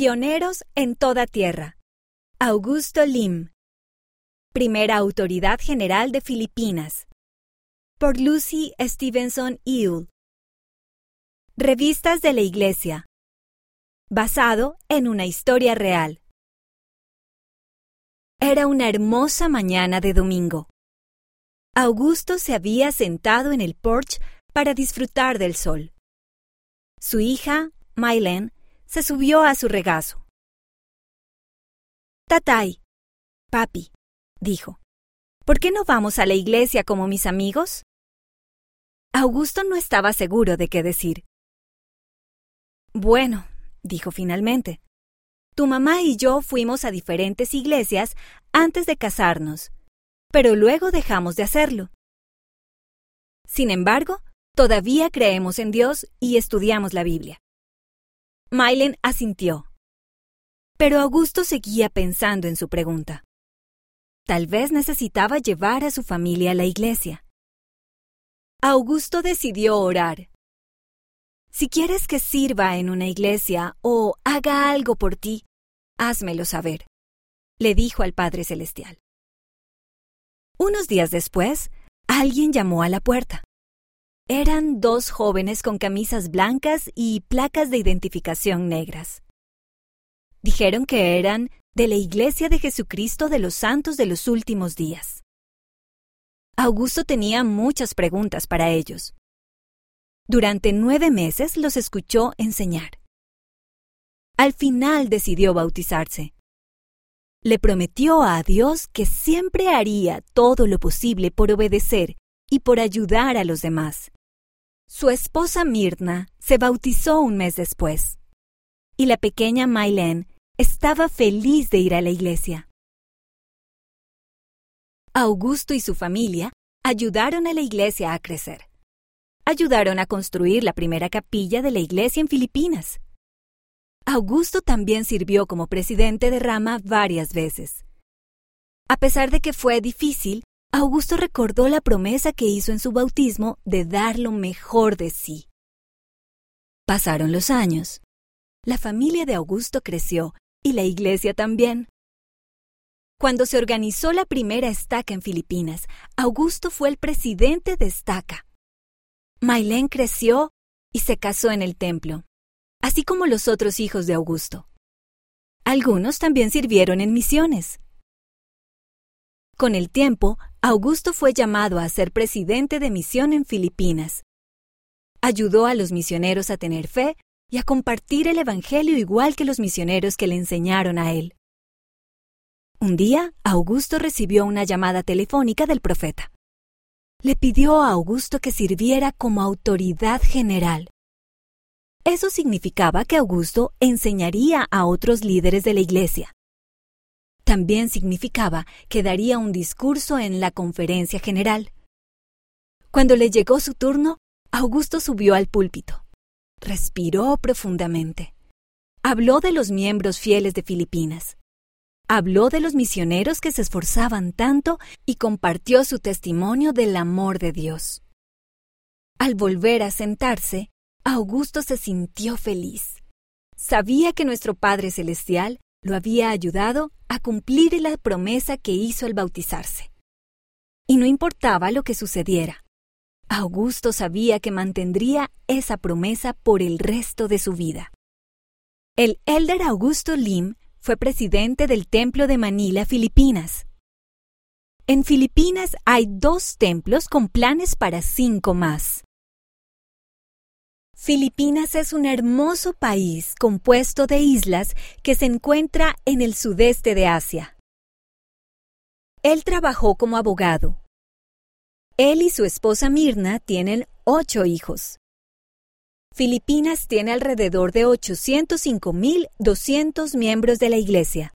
Pioneros en toda tierra. Augusto Lim. Primera Autoridad General de Filipinas. Por Lucy Stevenson Ewell. Revistas de la Iglesia. Basado en una historia real. Era una hermosa mañana de domingo. Augusto se había sentado en el porche para disfrutar del sol. Su hija, Mylene, se subió a su regazo. Tatay, papi, dijo, ¿por qué no vamos a la iglesia como mis amigos? Augusto no estaba seguro de qué decir. Bueno, dijo finalmente, tu mamá y yo fuimos a diferentes iglesias antes de casarnos, pero luego dejamos de hacerlo. Sin embargo, todavía creemos en Dios y estudiamos la Biblia. Mylen asintió. Pero Augusto seguía pensando en su pregunta. Tal vez necesitaba llevar a su familia a la iglesia. Augusto decidió orar. Si quieres que sirva en una iglesia o haga algo por ti, házmelo saber, le dijo al Padre Celestial. Unos días después, alguien llamó a la puerta. Eran dos jóvenes con camisas blancas y placas de identificación negras. Dijeron que eran de la Iglesia de Jesucristo de los Santos de los Últimos Días. Augusto tenía muchas preguntas para ellos. Durante nueve meses los escuchó enseñar. Al final decidió bautizarse. Le prometió a Dios que siempre haría todo lo posible por obedecer y por ayudar a los demás. Su esposa Mirna se bautizó un mes después, y la pequeña Mylene estaba feliz de ir a la iglesia. Augusto y su familia ayudaron a la iglesia a crecer. Ayudaron a construir la primera capilla de la iglesia en Filipinas. Augusto también sirvió como presidente de rama varias veces. A pesar de que fue difícil, Augusto recordó la promesa que hizo en su bautismo de dar lo mejor de sí. Pasaron los años. La familia de Augusto creció y la iglesia también. Cuando se organizó la primera estaca en Filipinas, Augusto fue el presidente de estaca. Mailén creció y se casó en el templo, así como los otros hijos de Augusto. Algunos también sirvieron en misiones. Con el tiempo, Augusto fue llamado a ser presidente de misión en Filipinas. Ayudó a los misioneros a tener fe y a compartir el Evangelio igual que los misioneros que le enseñaron a él. Un día, Augusto recibió una llamada telefónica del profeta. Le pidió a Augusto que sirviera como autoridad general. Eso significaba que Augusto enseñaría a otros líderes de la iglesia. También significaba que daría un discurso en la conferencia general. Cuando le llegó su turno, Augusto subió al púlpito. Respiró profundamente. Habló de los miembros fieles de Filipinas. Habló de los misioneros que se esforzaban tanto y compartió su testimonio del amor de Dios. Al volver a sentarse, Augusto se sintió feliz. Sabía que nuestro Padre Celestial lo había ayudado a cumplir la promesa que hizo al bautizarse. Y no importaba lo que sucediera. Augusto sabía que mantendría esa promesa por el resto de su vida. El elder Augusto Lim fue presidente del Templo de Manila, Filipinas. En Filipinas hay dos templos con planes para cinco más. Filipinas es un hermoso país compuesto de islas que se encuentra en el sudeste de Asia. Él trabajó como abogado. Él y su esposa Mirna tienen ocho hijos. Filipinas tiene alrededor de 805.200 miembros de la Iglesia.